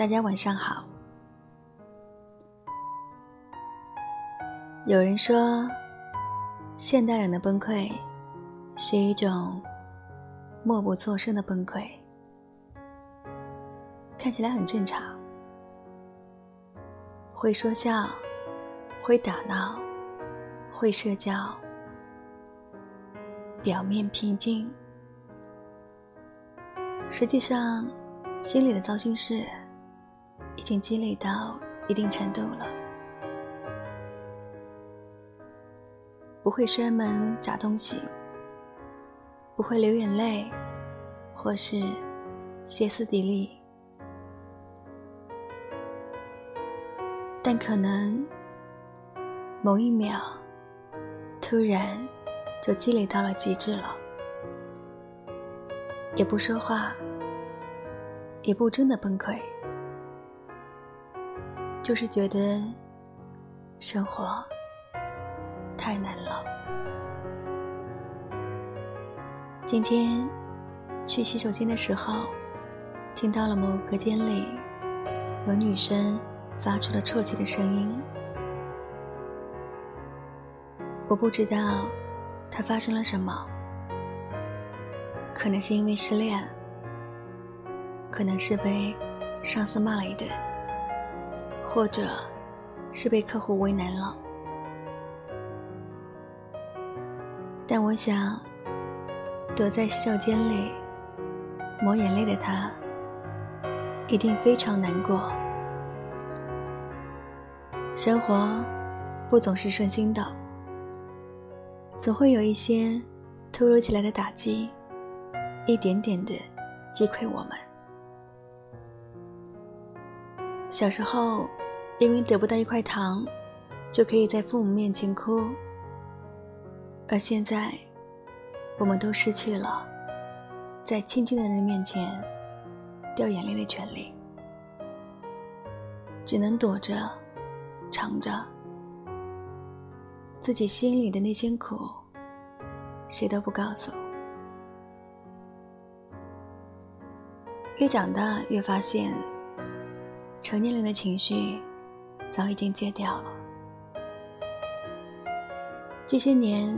大家晚上好。有人说，现代人的崩溃是一种默不作声的崩溃，看起来很正常，会说笑，会打闹，会社交，表面平静。实际上，心里的糟心事已经积累到一定程度了。不会摔门砸东西，不会流眼泪，或是歇斯底里，但可能某一秒，突然就积累到了极致了。也不说话，也不真的崩溃，就是觉得生活太难了。今天去洗手间的时候，听到了某隔间里有女生发出了啜泣的声音。我不知道她发生了什么。可能是因为失恋，可能是被上司骂了一顿，或者是被客户为难了。但我想，躲在洗手间里抹眼泪的他，一定非常难过。生活不总是顺心的，总会有一些突如其来的打击。一点点的击溃我们。小时候，因为得不到一块糖，就可以在父母面前哭；而现在，我们都失去了在亲近的人面前掉眼泪的权利，只能躲着、藏着自己心里的那些苦，谁都不告诉。越长大，越发现，成年人的情绪早已经戒掉了。这些年，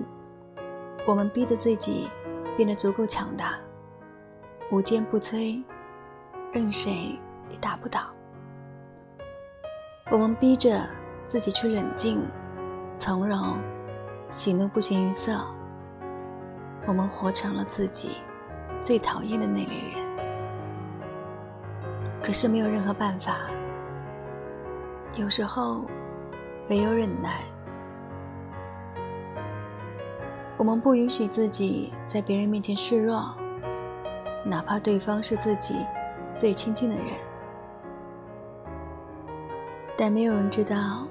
我们逼着自己变得足够强大，无坚不摧，任谁也打不倒。我们逼着自己去冷静、从容、喜怒不形于色。我们活成了自己最讨厌的那类人。可是没有任何办法，有时候唯有忍耐。我们不允许自己在别人面前示弱，哪怕对方是自己最亲近的人。但没有人知道，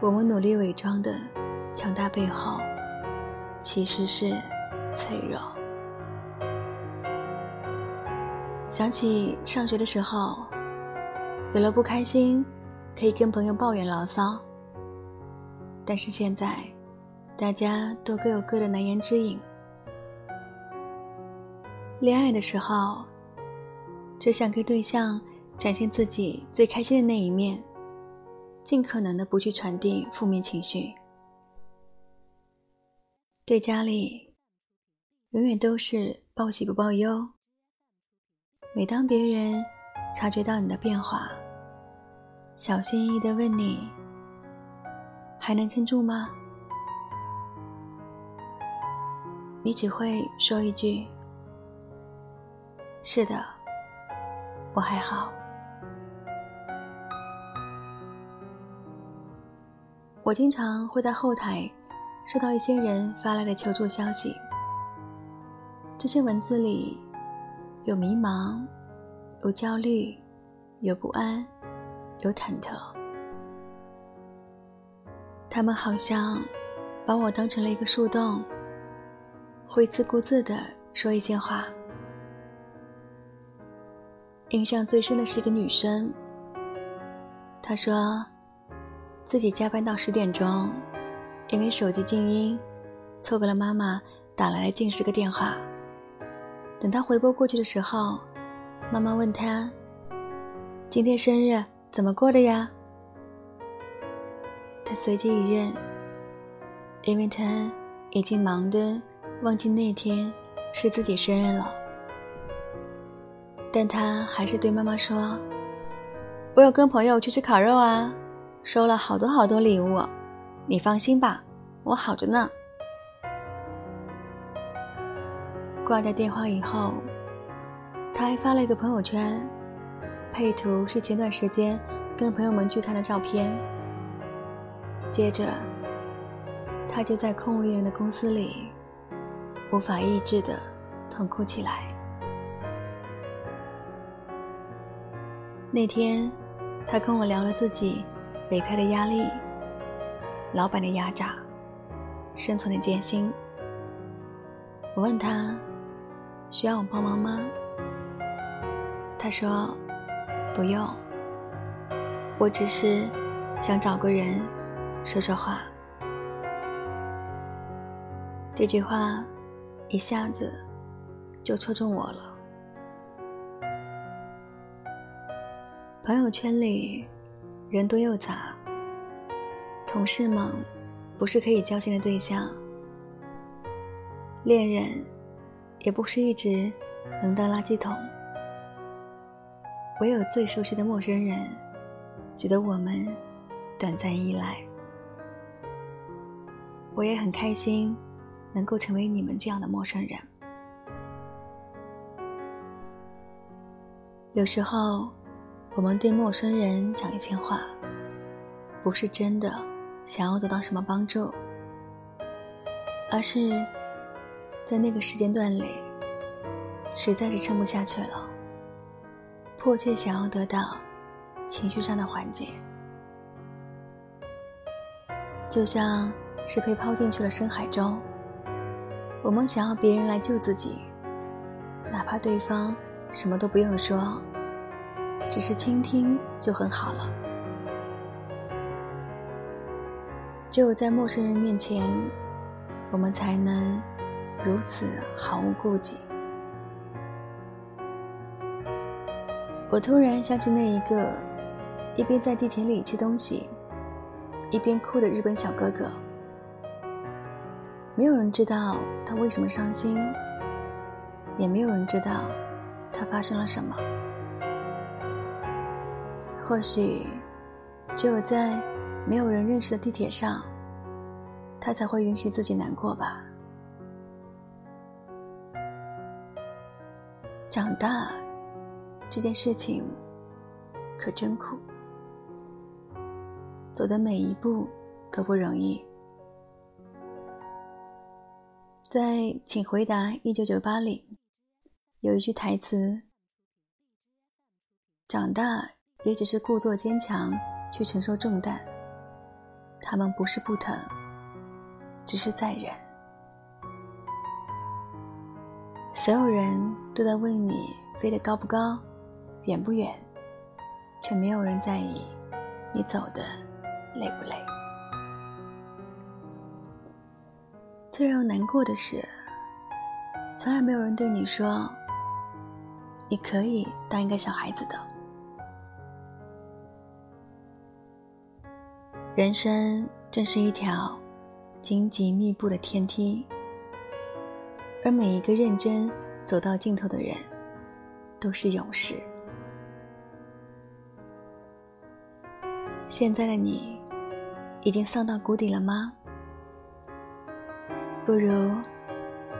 我们努力伪装的强大背后，其实是脆弱。想起上学的时候，有了不开心，可以跟朋友抱怨牢骚。但是现在，大家都各有各的难言之隐。恋爱的时候，只想给对象展现自己最开心的那一面，尽可能的不去传递负面情绪。对家里，永远都是报喜不报忧。每当别人察觉到你的变化，小心翼翼的问你：“还能撑住吗？”你只会说一句：“是的，我还好。”我经常会在后台收到一些人发来的求助消息，这些文字里。有迷茫，有焦虑，有不安，有忐忑。他们好像把我当成了一个树洞，会自顾自的说一些话。印象最深的是一个女生，她说自己加班到十点钟，因为手机静音，错过了妈妈打来的近十个电话。等他回拨过去的时候，妈妈问他：“今天生日怎么过的呀？”他随即一认，因为他已经忙得忘记那天是自己生日了。但他还是对妈妈说：“我有跟朋友去吃烤肉啊，收了好多好多礼物，你放心吧，我好着呢。”挂掉电话以后，他还发了一个朋友圈，配图是前段时间跟朋友们聚餐的照片。接着，他就在空无一人的公司里，无法抑制的痛哭起来。那天，他跟我聊了自己北漂的压力、老板的压榨、生存的艰辛。我问他，需要我帮忙吗？他说，不用，我只是想找个人说说话。这句话一下子就戳中我了。朋友圈里人多又杂，同事们不是可以交心的对象，恋人也不是一直能当垃圾桶，唯有最熟悉的陌生人，值得我们短暂依赖。我也很开心，能够成为你们这样的陌生人。有时候。我们对陌生人讲一些话，不是真的想要得到什么帮助，而是在那个时间段里，实在是撑不下去了，迫切想要得到情绪上的缓解，就像是被抛进去了深海中，我们想要别人来救自己，哪怕对方什么都不用说。只是倾听就很好了。只有在陌生人面前，我们才能如此毫无顾忌。我突然想起那一个一边在地铁里吃东西，一边哭的日本小哥哥。没有人知道他为什么伤心，也没有人知道他发生了什么。或许，只有在没有人认识的地铁上，他才会允许自己难过吧。长大这件事情可真苦，走的每一步都不容易。在《请回答一九九八》里，有一句台词：“长大。”也只是故作坚强去承受重担，他们不是不疼，只是在忍。所有人都在问你飞得高不高，远不远，却没有人在意你走的累不累。最让人难过的是，从来没有人对你说，你可以当一个小孩子的。人生正是一条荆棘密布的天梯，而每一个认真走到尽头的人，都是勇士。现在的你，已经丧到谷底了吗？不如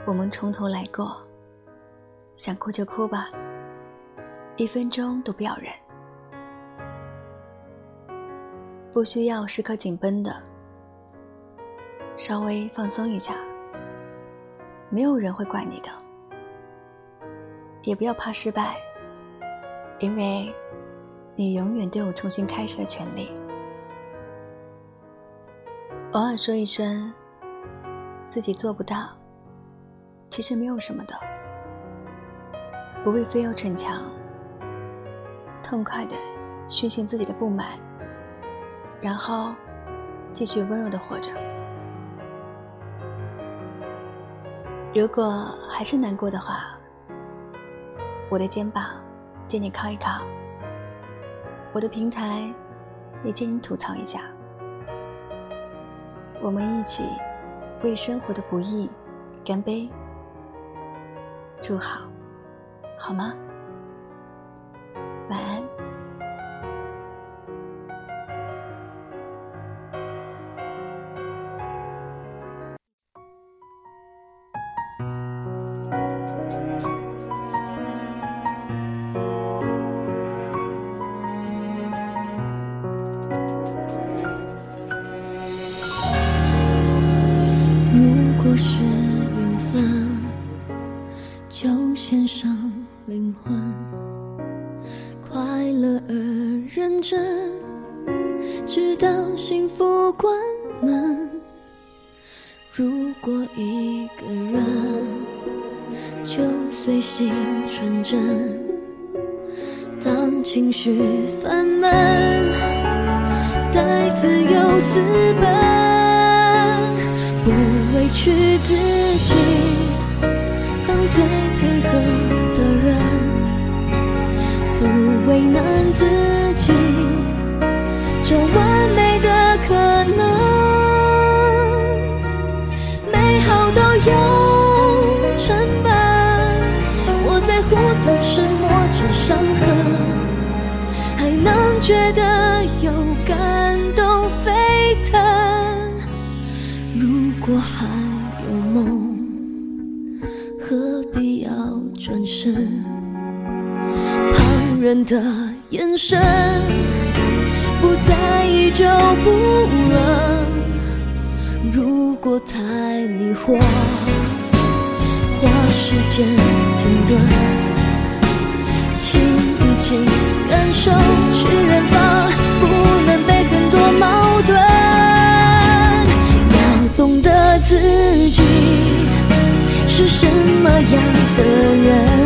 我们从头来过，想哭就哭吧，一分钟都不要忍。不需要时刻紧绷的，稍微放松一下，没有人会怪你的。也不要怕失败，因为你永远都有重新开始的权利。偶尔说一声自己做不到，其实没有什么的，不必非要逞强，痛快的宣泄自己的不满。然后，继续温柔的活着。如果还是难过的话，我的肩膀借你靠一靠，我的平台也借你吐槽一下，我们一起为生活的不易干杯，祝好，好吗？就随心纯真，当情绪烦闷，带自由私奔。不委屈自己，当最配合的人；不为难自，人的眼神，不在意就不冷。如果太迷惑，花时间停顿，请不请感受去远方，不能被很多矛盾。要懂得自己是什么样的人，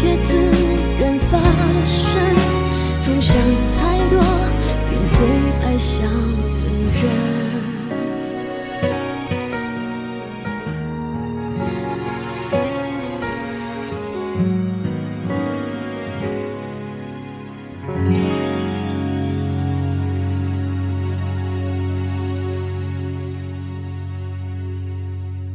写字。